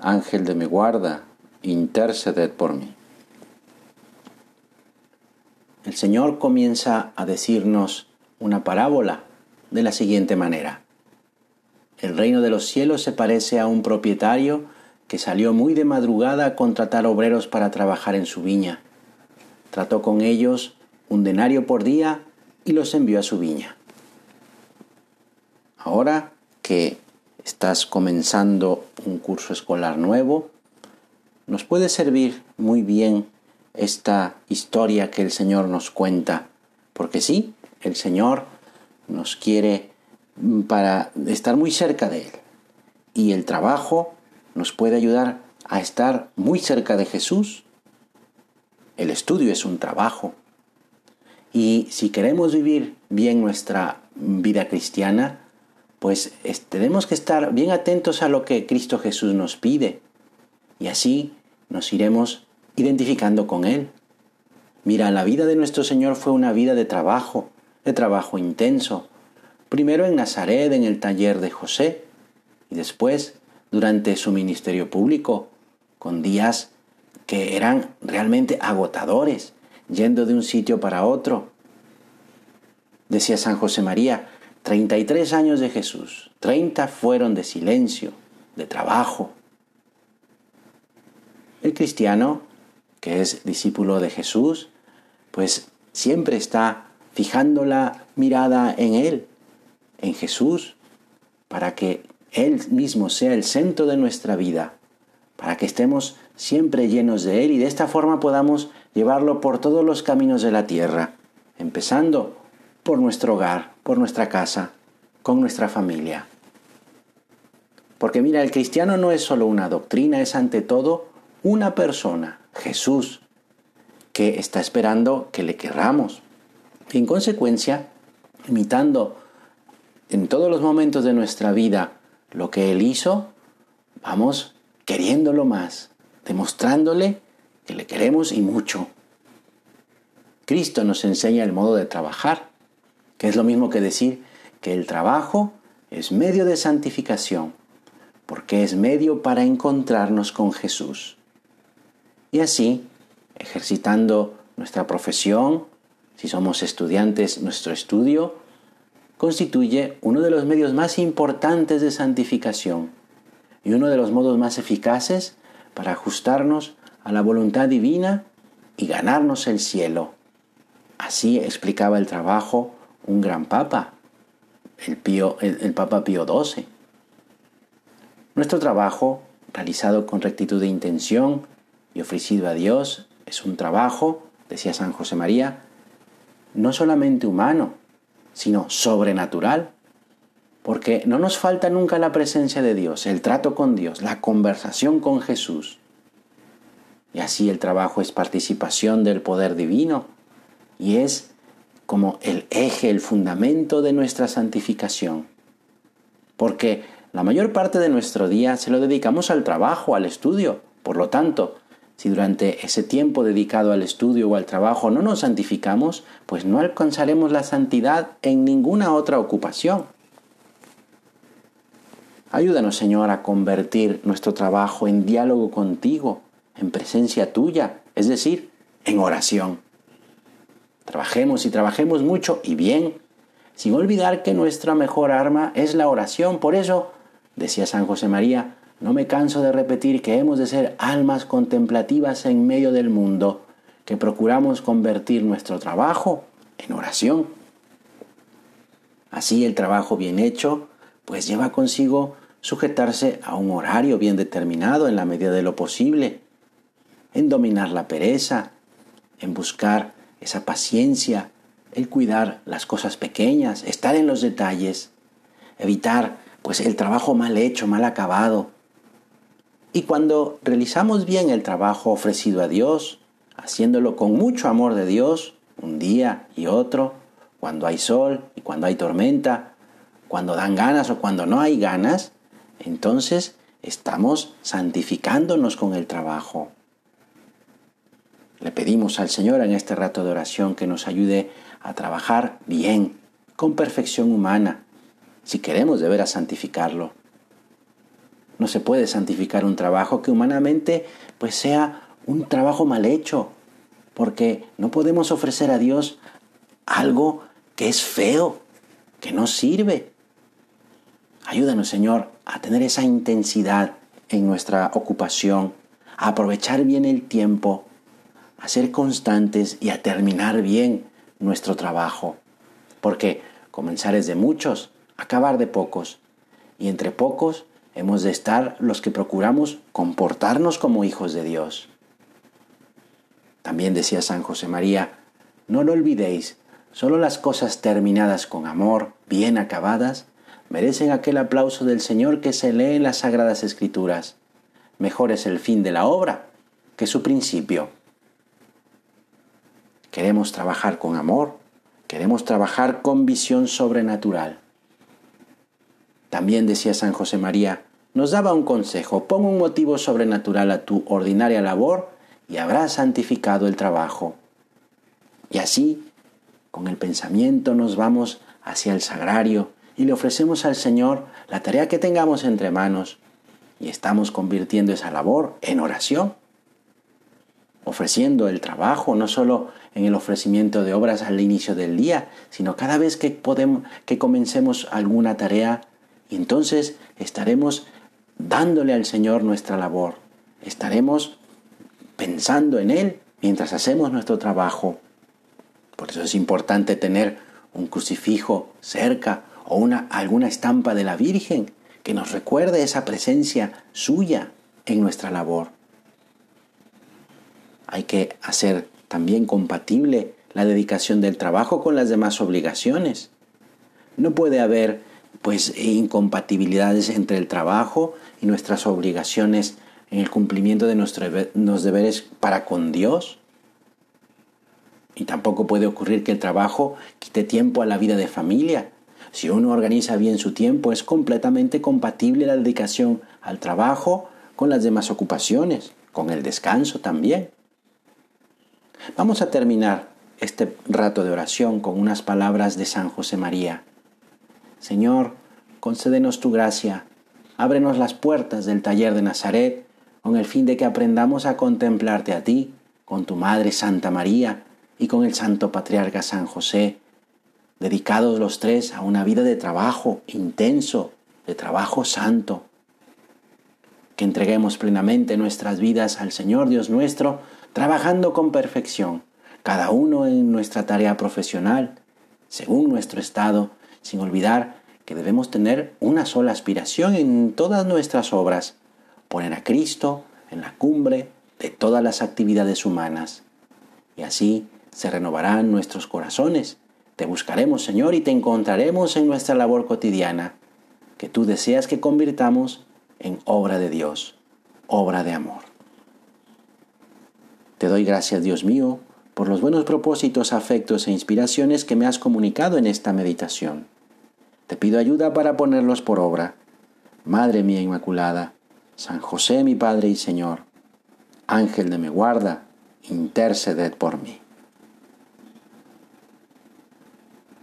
Ángel de mi guarda, interceded por mí. El Señor comienza a decirnos una parábola de la siguiente manera. El reino de los cielos se parece a un propietario que salió muy de madrugada a contratar obreros para trabajar en su viña. Trató con ellos un denario por día y los envió a su viña. Ahora que estás comenzando un curso escolar nuevo, nos puede servir muy bien esta historia que el Señor nos cuenta, porque sí, el Señor nos quiere para estar muy cerca de Él. Y el trabajo nos puede ayudar a estar muy cerca de Jesús. El estudio es un trabajo. Y si queremos vivir bien nuestra vida cristiana, pues tenemos que estar bien atentos a lo que Cristo Jesús nos pide. Y así nos iremos identificando con Él. Mira, la vida de nuestro Señor fue una vida de trabajo, de trabajo intenso. Primero en Nazaret, en el taller de José, y después durante su ministerio público, con días que eran realmente agotadores, yendo de un sitio para otro. Decía San José María, 33 años de Jesús, 30 fueron de silencio, de trabajo. El cristiano, que es discípulo de Jesús, pues siempre está fijando la mirada en Él, en Jesús, para que Él mismo sea el centro de nuestra vida, para que estemos siempre llenos de Él y de esta forma podamos llevarlo por todos los caminos de la tierra, empezando por nuestro hogar, por nuestra casa, con nuestra familia. Porque mira, el cristiano no es solo una doctrina, es ante todo una persona, Jesús, que está esperando que le querramos. Y en consecuencia, imitando en todos los momentos de nuestra vida lo que Él hizo, vamos queriéndolo más, demostrándole que le queremos y mucho. Cristo nos enseña el modo de trabajar, que es lo mismo que decir que el trabajo es medio de santificación, porque es medio para encontrarnos con Jesús. Y así, ejercitando nuestra profesión, si somos estudiantes, nuestro estudio, constituye uno de los medios más importantes de santificación y uno de los modos más eficaces para ajustarnos a la voluntad divina y ganarnos el cielo. Así explicaba el trabajo un gran papa, el, Pío, el, Papa Pío XII. Nuestro trabajo, realizado con rectitud de intención y ofrecido a Dios, es un trabajo, decía San José María, no solamente humano, sino sobrenatural, porque no nos falta nunca la presencia de Dios, el trato con Dios, la conversación con Jesús. Y así el trabajo es participación del poder divino y es como el eje, el fundamento de nuestra santificación. Porque la mayor parte de nuestro día se lo dedicamos al trabajo, al estudio. Por lo tanto, si durante ese tiempo dedicado al estudio o al trabajo no nos santificamos, pues no alcanzaremos la santidad en ninguna otra ocupación. Ayúdanos, Señor, a convertir nuestro trabajo en diálogo contigo, en presencia tuya, es decir, en oración. Trabajemos y trabajemos mucho y bien, sin olvidar que nuestra mejor arma es la oración. Por eso, decía San José María, no me canso de repetir que hemos de ser almas contemplativas en medio del mundo, que procuramos convertir nuestro trabajo en oración. Así el trabajo bien hecho, pues lleva consigo sujetarse a un horario bien determinado en la medida de lo posible, en dominar la pereza, en buscar esa paciencia, el cuidar las cosas pequeñas, estar en los detalles, evitar pues el trabajo mal hecho, mal acabado. Y cuando realizamos bien el trabajo ofrecido a Dios, haciéndolo con mucho amor de Dios, un día y otro, cuando hay sol y cuando hay tormenta, cuando dan ganas o cuando no hay ganas, entonces estamos santificándonos con el trabajo. Le pedimos al Señor en este rato de oración que nos ayude a trabajar bien, con perfección humana, si queremos deber a santificarlo. No se puede santificar un trabajo que humanamente pues sea un trabajo mal hecho, porque no podemos ofrecer a Dios algo que es feo, que no sirve. Ayúdanos, Señor, a tener esa intensidad en nuestra ocupación, a aprovechar bien el tiempo, a ser constantes y a terminar bien nuestro trabajo. Porque comenzar es de muchos, acabar de pocos. Y entre pocos hemos de estar los que procuramos comportarnos como hijos de Dios. También decía San José María, no lo olvidéis, solo las cosas terminadas con amor, bien acabadas, merecen aquel aplauso del Señor que se lee en las Sagradas Escrituras. Mejor es el fin de la obra que su principio. Queremos trabajar con amor, queremos trabajar con visión sobrenatural. También decía San José María, nos daba un consejo, pon un motivo sobrenatural a tu ordinaria labor y habrás santificado el trabajo. Y así, con el pensamiento nos vamos hacia el sagrario y le ofrecemos al Señor la tarea que tengamos entre manos y estamos convirtiendo esa labor en oración, ofreciendo el trabajo no solo en el ofrecimiento de obras al inicio del día, sino cada vez que que comencemos alguna tarea entonces estaremos dándole al Señor nuestra labor. Estaremos pensando en Él mientras hacemos nuestro trabajo. Por eso es importante tener un crucifijo cerca o una, alguna estampa de la Virgen que nos recuerde esa presencia suya en nuestra labor. Hay que hacer también compatible la dedicación del trabajo con las demás obligaciones. No puede haber pues incompatibilidades entre el trabajo y nuestras obligaciones en el cumplimiento de nuestros deberes para con Dios. Y tampoco puede ocurrir que el trabajo quite tiempo a la vida de familia. Si uno organiza bien su tiempo, es completamente compatible la dedicación al trabajo con las demás ocupaciones, con el descanso también. Vamos a terminar este rato de oración con unas palabras de San José María. Señor, concédenos tu gracia, ábrenos las puertas del taller de Nazaret, con el fin de que aprendamos a contemplarte a ti, con tu Madre Santa María y con el Santo Patriarca San José, dedicados los tres a una vida de trabajo intenso, de trabajo santo. Que entreguemos plenamente nuestras vidas al Señor Dios nuestro, trabajando con perfección, cada uno en nuestra tarea profesional, según nuestro estado, sin olvidar que debemos tener una sola aspiración en todas nuestras obras, poner a Cristo en la cumbre de todas las actividades humanas. Y así se renovarán nuestros corazones. Te buscaremos, Señor, y te encontraremos en nuestra labor cotidiana, que tú deseas que convirtamos en obra de Dios, obra de amor. Te doy gracias, Dios mío, por los buenos propósitos, afectos e inspiraciones que me has comunicado en esta meditación. Te pido ayuda para ponerlos por obra. Madre mía Inmaculada, San José mi Padre y Señor, Ángel de mi guarda, interceded por mí.